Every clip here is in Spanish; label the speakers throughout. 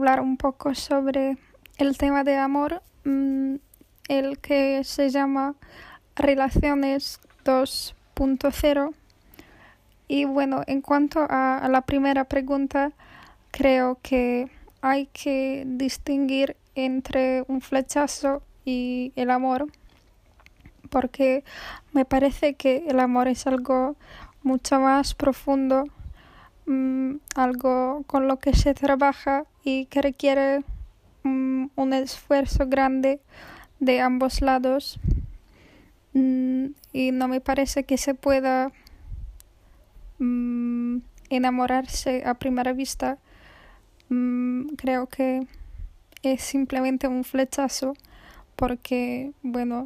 Speaker 1: hablar un poco sobre el tema de amor, mm, el que se llama Relaciones 2.0. Y bueno, en cuanto a, la primera pregunta, creo que hay que distinguir entre un flechazo y el amor, porque me parece que el amor es algo mucho más profundo, mm, algo con lo que se trabaja y que requiere mm, un esfuerzo grande de ambos lados mm, y no me parece que se pueda enamorarse a primera vista. creo que es simplemente un flechazo porque, bueno,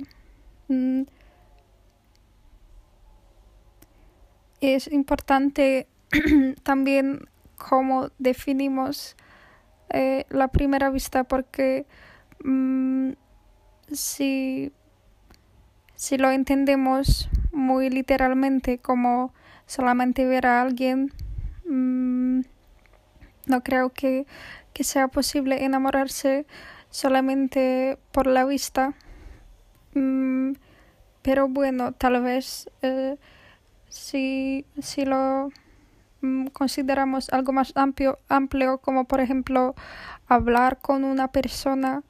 Speaker 1: mm, es importante también cómo definimos eh, la primera vista porque mm, si, si lo entendemos muy literalmente como solamente ver a alguien mm, no creo que que sea posible enamorarse solamente por la vista. Mm, pero bueno, tal vez eh, si, si lo consideramos algo más amplio, amplio, como por ejemplo hablar con una persona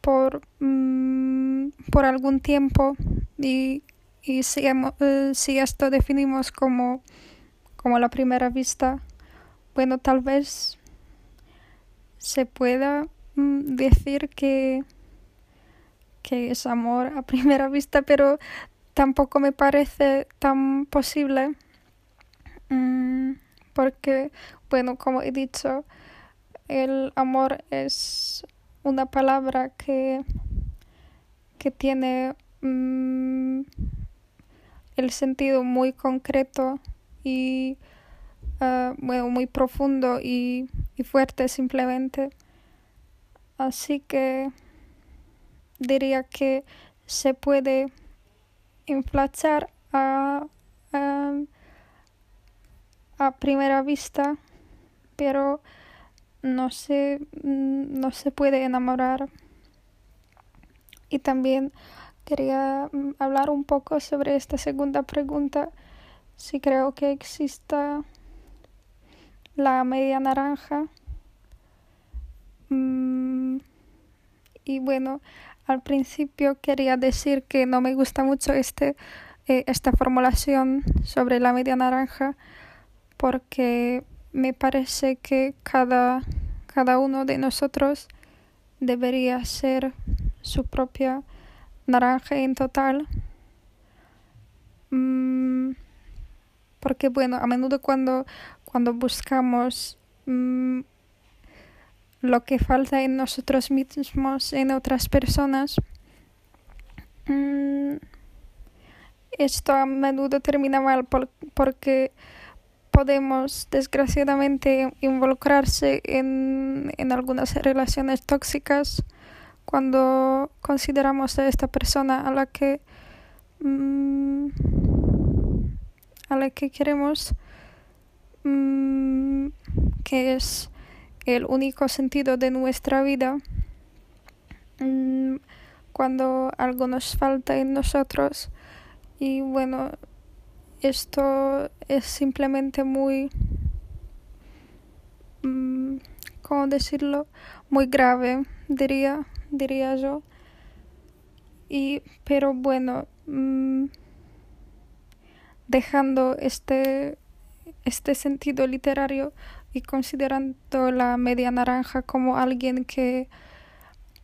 Speaker 1: por, mm, por algún tiempo. Y, y si, eh, si esto definimos como, como la primera vista, bueno, tal vez se pueda mm, decir que, que es amor a primera vista, pero tampoco me parece tan posible mm, porque, bueno, como he dicho, el amor es una palabra que, que tiene mm, el sentido muy concreto y uh, bueno, muy profundo y fuerte simplemente. Así que diría que se puede inflachar a, a, primera vista, pero no se, no se puede enamorar. Y también quería mm, hablar un poco sobre esta segunda pregunta, si creo que exista la media naranja. Mm, y bueno, al principio quería decir que no me gusta mucho este, eh, esta formulación sobre la media naranja porque me parece que cada, cada uno de nosotros debería ser su propia naranja en total. Mm, porque bueno, a menudo cuando cuando buscamos mm, lo que falta en nosotros mismos, en otras personas, mm, esto a menudo termina mal porque podemos desgraciadamente involucrarse en, en algunas relaciones tóxicas cuando consideramos a esta persona a la que mm, a la que queremos Mm, que es el único sentido de nuestra vida, mm, cuando algo nos falta en nosotros. Y bueno, esto es simplemente muy, mm, ¿cómo decirlo? Muy grave, diría, diría yo. Y, pero bueno, dejando este este sentido literario y considerando la media naranja como alguien que,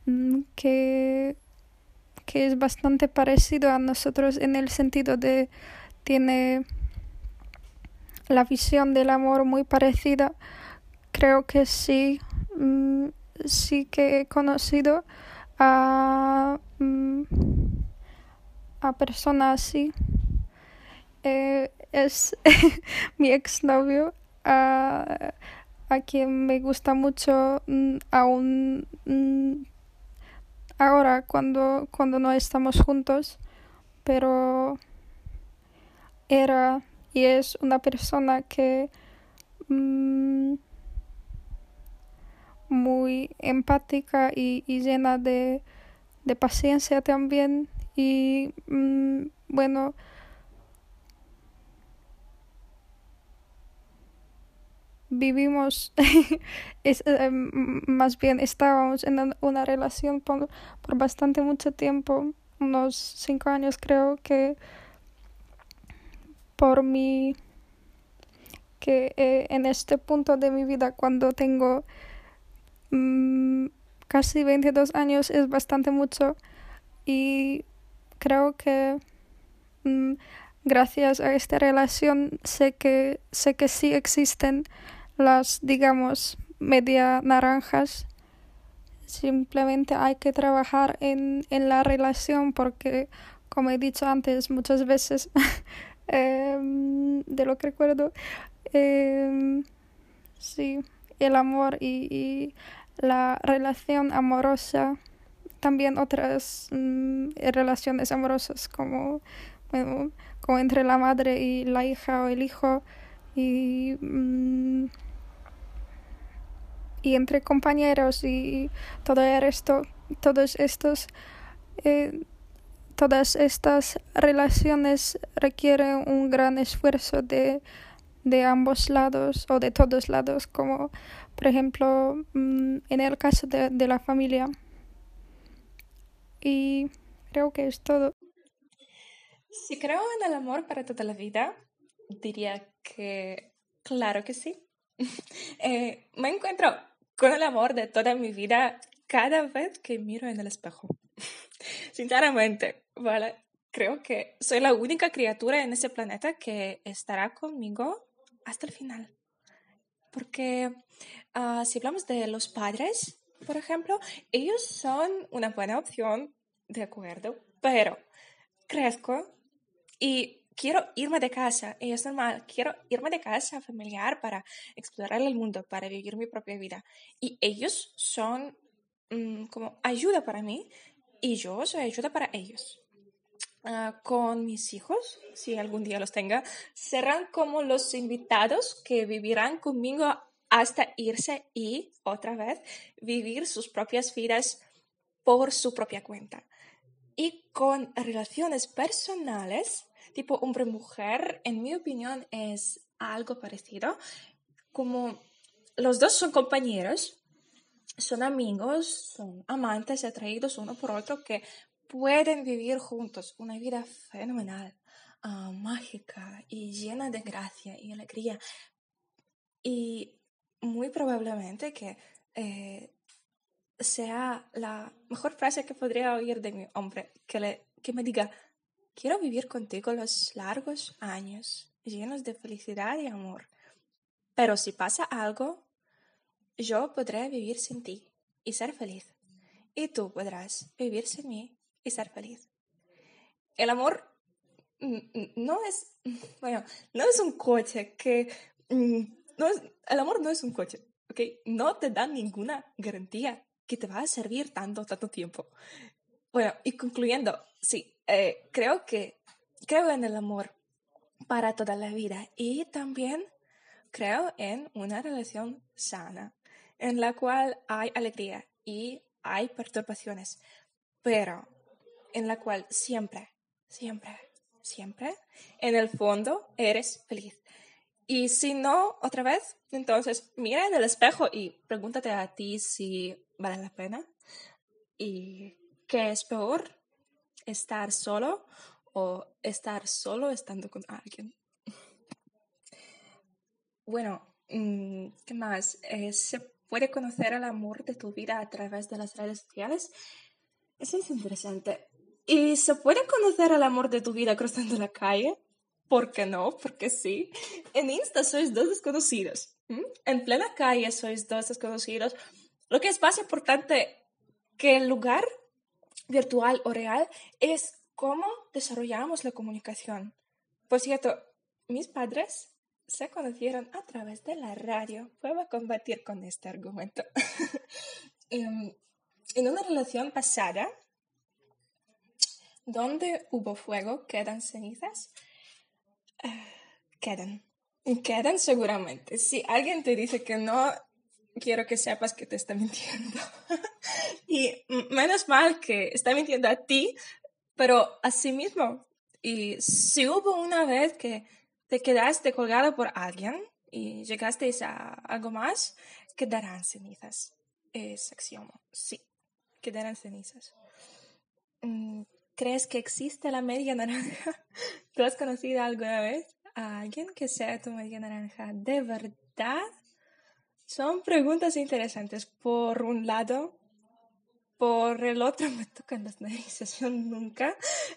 Speaker 1: mm, que, que es bastante parecido a nosotros en el sentido de tiene la visión del amor muy parecida, creo que sí, mm, sí que he conocido a, mm, a personas así. Eh, es mi exnovio a, a quien me gusta mucho mm, aún ahora cuando, cuando no estamos juntos, pero era y es una persona que mm, muy empática y, llena de, paciencia también. Y mm, bueno, vivimos, eh, más bien estábamos en una relación por, por bastante mucho tiempo, unos cinco años creo que por mi que eh, en este punto de mi vida cuando tengo mm, casi 22 años es bastante mucho. Y creo que mm, gracias a esta relación sé que sé que sí existen las digamos media naranjas. Simplemente hay que trabajar en, en la relación porque como he dicho antes muchas veces em, de lo que recuerdo em, sí el amor y, la relación amorosa también otras mm, relaciones amorosas como como entre la madre y la hija o el hijo y mm, y entre compañeros y todo esto, todos estos, eh, todas estas relaciones requieren un gran esfuerzo de, de ambos lados o de todos lados, como por ejemplo mm, en el caso de, de la familia. Y creo que es todo.
Speaker 2: Si creo en el amor para toda la vida, diría que claro que sí. Eh, me encuentro con el amor de toda mi vida cada vez que miro en el espejo. Sinceramente, ¿vale? Creo que soy la única criatura en ese planeta que estará conmigo hasta el final. Porque ah, si hablamos de los padres, por ejemplo, ellos son una buena opción, de acuerdo, pero crezco y quiero irme de casa, y es normal, quiero irme de casa familiar para explorar el mundo, para vivir mi propia vida. Y ellos son mm, como ayuda para mí y yo soy ayuda para ellos. Ah, con mis hijos, si algún día los tenga, serán como los invitados que vivirán conmigo hasta irse y otra vez vivir sus propias vidas por su propia cuenta. Y con relaciones personales, tipo hombre-mujer, en mi opinión es algo parecido. Como los dos son compañeros, son amigos, son amantes atraídos uno por otro que pueden vivir juntos una vida fenomenal, ah, mágica y llena de gracia y alegría. Y muy probablemente que eh, sea la mejor frase que podría oír de mi hombre, que, le, que me diga, Quiero vivir contigo los largos años llenos de felicidad y amor. Pero si pasa algo, yo podré vivir sin ti y ser feliz. Y tú podrás vivir sin mí y ser feliz. El amor no es, bueno, no es un coche que, no es, el amor no es un coche, ¿ok? No te da ninguna garantía que te va a servir tanto, tanto tiempo. Bueno, y concluyendo, sí, eh, creo que creo en el amor para toda la vida y también creo en una relación sana en la cual hay alegría y hay perturbaciones, pero en la cual siempre, siempre, siempre, en el fondo eres feliz. Y si no, otra vez, entonces mira en el espejo y pregúntate a ti si vale la pena y qué es peor, estar solo o estar solo estando con alguien. Bueno, mm, ¿qué más? Eh, ¿Se puede conocer el amor de tu vida a través de las redes sociales? Eso es interesante. ¿Y se puede conocer el amor de tu vida cruzando la calle? ¿Por qué no? Porque sí. En Insta sois dos desconocidos. En plena calle sois dos desconocidos. Lo que es más importante que el lugar virtual o real es cómo desarrollamos la comunicación. Por cierto, mis padres se conocieron a través de la radio. Puedo combatir con este argumento. Em, en una relación pasada, donde hubo fuego, quedan cenizas. Uh, quedan. Quedan seguramente. Si alguien te dice que no, quiero que sepas que te está mintiendo. y menos mal que está mintiendo a ti, pero a sí mismo. Y si hubo una vez que te quedaste colgado por alguien y llegasteis a algo más, quedarán cenizas. Es axioma. Sí, quedarán cenizas. ¿Crees que existe la media naranja? ¿Tú has conocido alguna vez a alguien que sea tu media naranja de verdad? Son preguntas interesantes. Por un lado, por el otro me tocan las narices. Yo nunca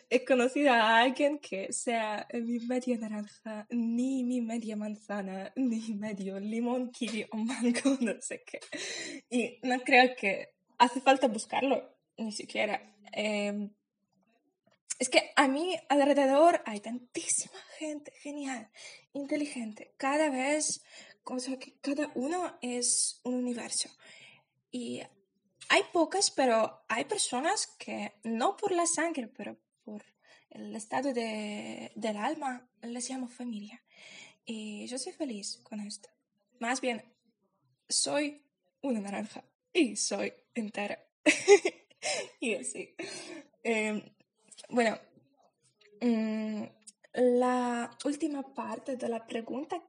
Speaker 2: he conocido a alguien que sea mi media naranja, ni mi media manzana, ni medio limón, kiwi o mango, no sé qué. Y no creo que hace falta buscarlo, ni siquiera. Em, es que a mi alrededor hay tantísima gente genial, inteligente. Cada vez, o que cada uno es un universo. Y hay pocas, pero hay personas que no por la sangre, pero por el estado de, del alma, les llamo familia. Y yo soy feliz con esto. Más bien, soy una naranja y soy entera. y así. Em, bueno, mm, la última parte de la pregunta,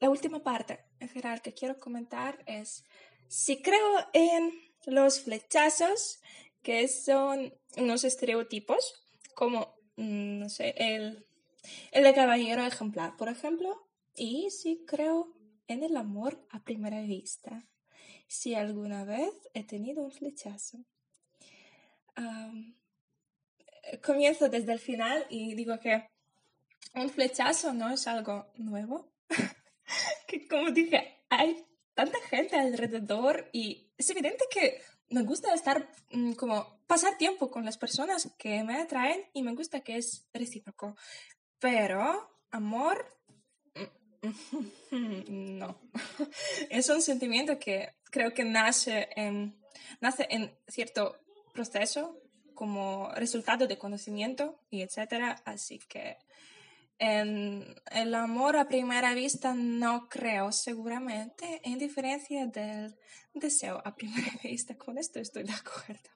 Speaker 2: la última parte en general que quiero comentar es si creo en los flechazos, que son unos estereotipos, como, mm, no sé, el, el de caballero ejemplar, por ejemplo, y si creo en el amor a primera vista, si alguna vez he tenido un flechazo comienzo desde el final y digo que un flechazo no es algo nuevo. que como dije, hay tanta gente alrededor y es evidente que me gusta estar mm, como pasar tiempo con las personas que me atraen y me gusta que es recíproco. Pero amor, no. es un sentimiento que creo que nace en, nace en cierto proceso como resultado de conocimiento y etcétera. Así que en el amor a primera vista no creo seguramente, en diferencia del deseo a primera vista. Con esto estoy de acuerdo.